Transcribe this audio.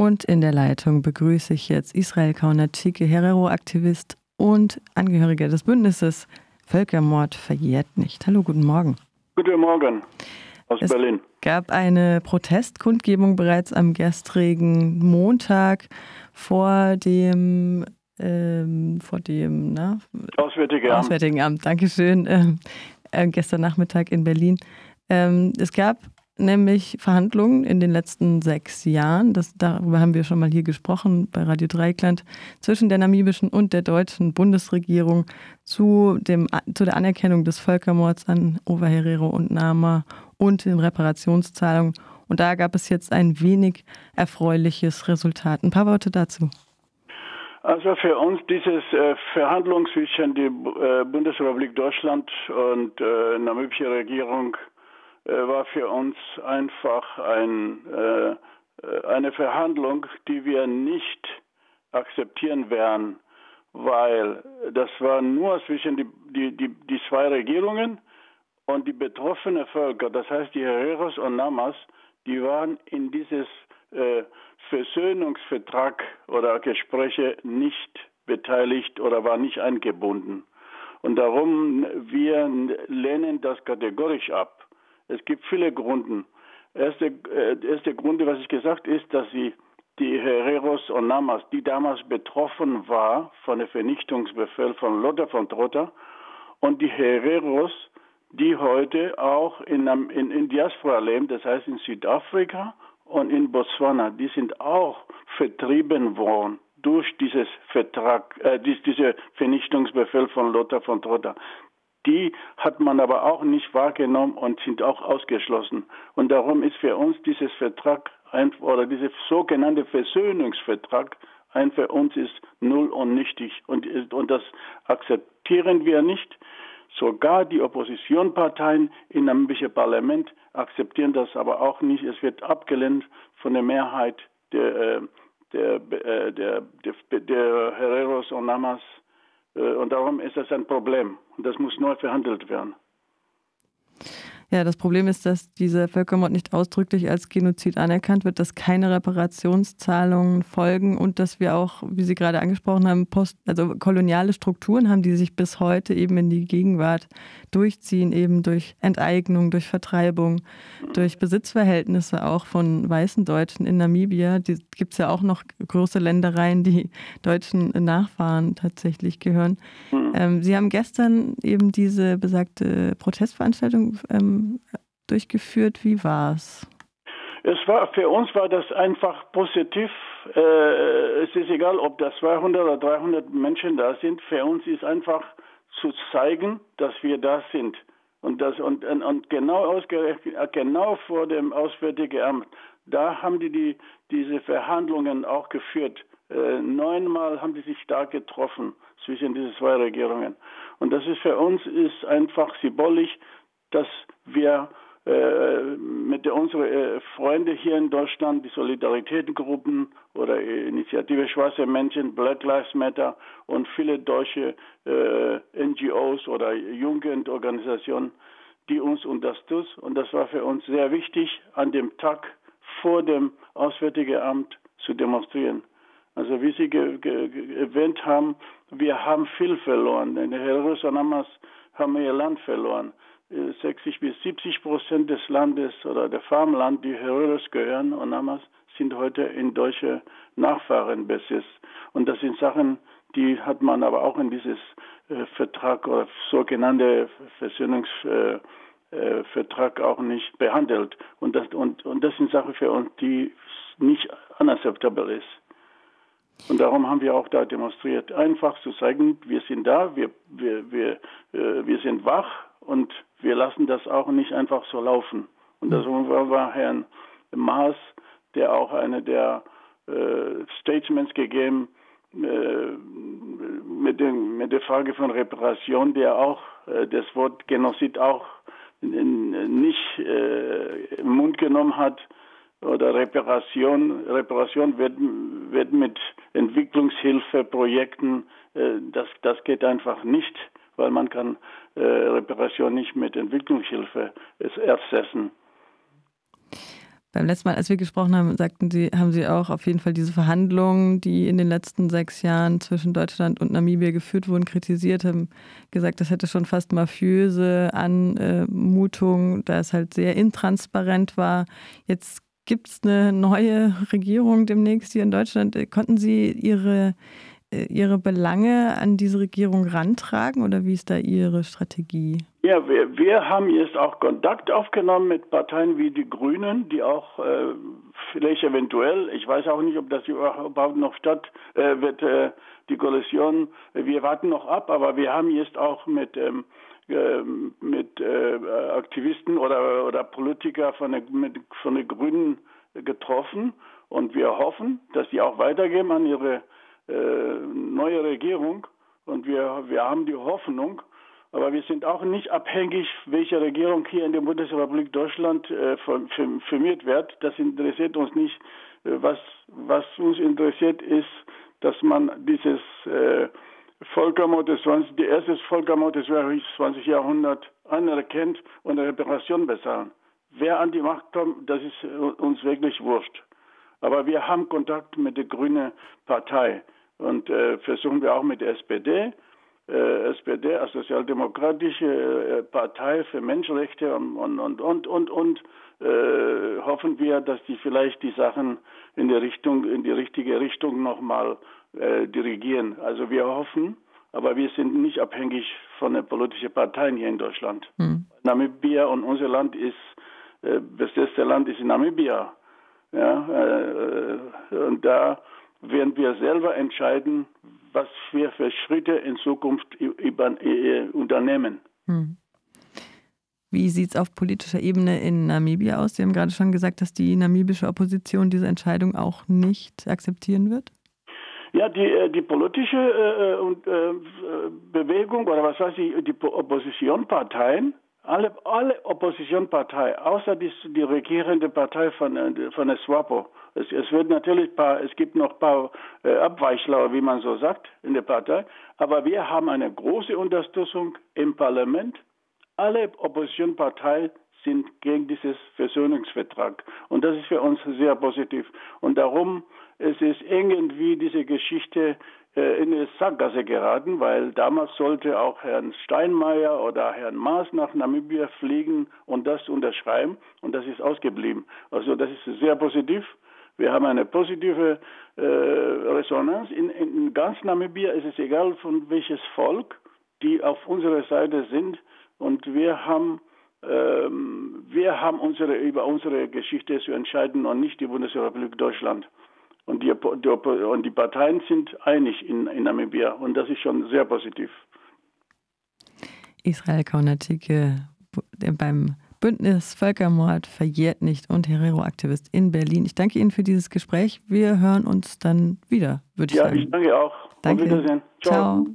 Und in der Leitung begrüße ich jetzt Israel Kaunatschike, Herero-Aktivist und Angehöriger des Bündnisses Völkermord verjährt nicht. Hallo, guten Morgen. Guten Morgen aus es Berlin. Es gab eine Protestkundgebung bereits am gestrigen Montag vor dem ähm, vor dem na, Auswärtige Amt. Auswärtigen Amt. Dankeschön. Ähm, äh, gestern Nachmittag in Berlin. Ähm, es gab nämlich Verhandlungen in den letzten sechs Jahren, das, darüber haben wir schon mal hier gesprochen bei Radio Dreikland, zwischen der namibischen und der deutschen Bundesregierung zu, dem, zu der Anerkennung des Völkermords an Ovaherero und Nama und den Reparationszahlungen. Und da gab es jetzt ein wenig erfreuliches Resultat. Ein paar Worte dazu. Also für uns dieses äh, Verhandlung zwischen der äh, Bundesrepublik Deutschland und äh, namibische Regierung war für uns einfach ein, äh, äh, eine Verhandlung, die wir nicht akzeptieren werden, weil das war nur zwischen die, die, die, die zwei Regierungen und die betroffenen Völker, das heißt die Hereros und Namas, die waren in dieses äh, Versöhnungsvertrag oder Gespräche nicht beteiligt oder war nicht eingebunden. Und darum, wir lehnen das kategorisch ab. Es gibt viele Gründe. Erste, äh, erste Grund, was ich gesagt ist, dass sie die Hereros und Namas, die damals betroffen war von dem Vernichtungsbefehl von Lothar von Trotter, und die Hereros, die heute auch in, in, in Diaspora leben, das heißt in Südafrika und in Botswana, die sind auch vertrieben worden durch dieses Vertrag, äh, diese Vernichtungsbefehl von Lothar von Trotter. Die hat man aber auch nicht wahrgenommen und sind auch ausgeschlossen. Und darum ist für uns dieses Vertrag oder dieser sogenannte Versöhnungsvertrag ein für uns ist null und nichtig. Und, und das akzeptieren wir nicht. Sogar die Oppositionsparteien im namibischen Parlament akzeptieren das aber auch nicht. Es wird abgelehnt von der Mehrheit der, äh, der, äh, der, der, der Hereros und Namas und darum ist das ein Problem. Und das muss neu verhandelt werden. Ja, das Problem ist, dass dieser Völkermord nicht ausdrücklich als Genozid anerkannt wird, dass keine Reparationszahlungen folgen und dass wir auch, wie Sie gerade angesprochen haben, post, also koloniale Strukturen haben, die sich bis heute eben in die Gegenwart durchziehen, eben durch Enteignung, durch Vertreibung, durch Besitzverhältnisse auch von weißen Deutschen in Namibia. Die gibt es ja auch noch große Ländereien, die deutschen Nachfahren tatsächlich gehören. Mhm. Ähm, Sie haben gestern eben diese besagte Protestveranstaltung ähm, durchgeführt. Wie war es? War für uns war das einfach positiv. Äh, es ist egal, ob da 200 oder 300 Menschen da sind. Für uns ist einfach zu zeigen, dass wir da sind. Und, das, und, und genau, ausgerechnet, genau vor dem Auswärtigen Amt, da haben die, die diese Verhandlungen auch geführt. Äh, neunmal haben die sich da getroffen zwischen diesen zwei Regierungen. Und das ist für uns ist einfach symbolisch, dass wir äh, mit unseren äh, Freunden hier in Deutschland, die Solidaritätengruppen oder Initiative Schwarze Menschen, Black Lives Matter und viele deutsche äh, NGOs oder Jugendorganisationen, die uns unterstützen. Und das war für uns sehr wichtig, an dem Tag vor dem Auswärtigen Amt zu demonstrieren. Also wie Sie erwähnt haben, wir haben viel verloren. In Jerusalem haben wir ihr Land verloren. 60 bis 70 Prozent des Landes oder der Farmland, die Heroes gehören und Namas, sind heute in deutsche Nachfahrenbesitz. Und das sind Sachen, die hat man aber auch in dieses äh, Vertrag oder sogenannte Versöhnungsvertrag äh, äh, auch nicht behandelt. Und das, und, und das sind Sachen für uns, die nicht unacceptable ist. Und darum haben wir auch da demonstriert, einfach zu zeigen, wir sind da, wir, wir, wir, äh, wir sind wach und wir lassen das auch nicht einfach so laufen. Und das war Herrn Maas, der auch eine der äh, Statements gegeben äh, mit, dem, mit der Frage von Reparation, der auch äh, das Wort Genozid auch nicht äh, im Mund genommen hat oder Reparation. Reparation wird, wird mit Entwicklungshilfeprojekten, äh, das, das geht einfach nicht weil man kann äh, Reparation nicht mit Entwicklungshilfe ersetzen. Beim letzten Mal, als wir gesprochen haben, sagten Sie, haben Sie auch auf jeden Fall diese Verhandlungen, die in den letzten sechs Jahren zwischen Deutschland und Namibia geführt wurden, kritisiert, haben gesagt, das hätte schon fast mafiöse Anmutung, da es halt sehr intransparent war. Jetzt gibt es eine neue Regierung demnächst hier in Deutschland. Konnten Sie Ihre, Ihre Belange an diese Regierung rantragen oder wie ist da Ihre Strategie? Ja, wir, wir haben jetzt auch Kontakt aufgenommen mit Parteien wie die Grünen, die auch äh, vielleicht eventuell, ich weiß auch nicht, ob das überhaupt noch statt äh, wird, äh, die Koalition. Wir warten noch ab, aber wir haben jetzt auch mit ähm, äh, mit äh, Aktivisten oder oder Politiker von der von den Grünen getroffen und wir hoffen, dass sie auch weitergeben an ihre äh, neue Regierung und wir wir haben die Hoffnung aber wir sind auch nicht abhängig, welche Regierung hier in der Bundesrepublik Deutschland äh, firmiert wird. Das interessiert uns nicht. Äh, was, was uns interessiert ist, dass man dieses äh, Völkermord des 20, die erste Völkermord des 20. Jahrhunderts anerkennt und Reparation bezahlen. Wer an die Macht kommt, das ist äh, uns wirklich wurscht. Aber wir haben Kontakt mit der Grünen Partei und äh, versuchen wir auch mit der SPD äh, SPD, also Sozialdemokratische äh, Partei für Menschenrechte und, und, und, und, und, äh, hoffen wir, dass die vielleicht die Sachen in die Richtung, in die richtige Richtung nochmal äh, dirigieren. Also wir hoffen, aber wir sind nicht abhängig von den politischen Parteien hier in Deutschland. Hm. Namibia und unser Land ist, äh, das beste Land ist in Namibia. Ja, äh, äh und da werden wir selber entscheiden, was wir für Schritte in Zukunft äh, unternehmen. Hm. Wie sieht es auf politischer Ebene in Namibia aus? Sie haben gerade schon gesagt, dass die namibische Opposition diese Entscheidung auch nicht akzeptieren wird. Ja, die, äh, die politische äh, äh, Bewegung oder was weiß ich, die Oppositionparteien alle, alle Oppositionsparteien, außer die, die regierende Partei von, äh, von der SWAPO. Es, es wird natürlich paar, es gibt noch ein paar äh, Abweichler, wie man so sagt, in der Partei. Aber wir haben eine große Unterstützung im Parlament. Alle Oppositionsparteien sind gegen dieses Versöhnungsvertrag. Und das ist für uns sehr positiv. Und darum es ist irgendwie diese Geschichte in eine Sackgasse geraten, weil damals sollte auch Herrn Steinmeier oder Herrn Maas nach Namibia fliegen und das unterschreiben und das ist ausgeblieben. Also das ist sehr positiv. Wir haben eine positive äh, Resonanz. In, in ganz Namibia ist es egal von welches Volk, die auf unserer Seite sind und wir haben ähm, wir haben unsere, über unsere Geschichte zu entscheiden und nicht die Bundesrepublik Deutschland. Und die, die, und die Parteien sind einig in, in Namibia und das ist schon sehr positiv. Israel Kaunatike beim Bündnis Völkermord verjährt nicht und Herero-Aktivist in Berlin. Ich danke Ihnen für dieses Gespräch. Wir hören uns dann wieder, würde ich ja, sagen. Ja, ich danke auch. Danke. Auf Wiedersehen. Ciao. Ciao.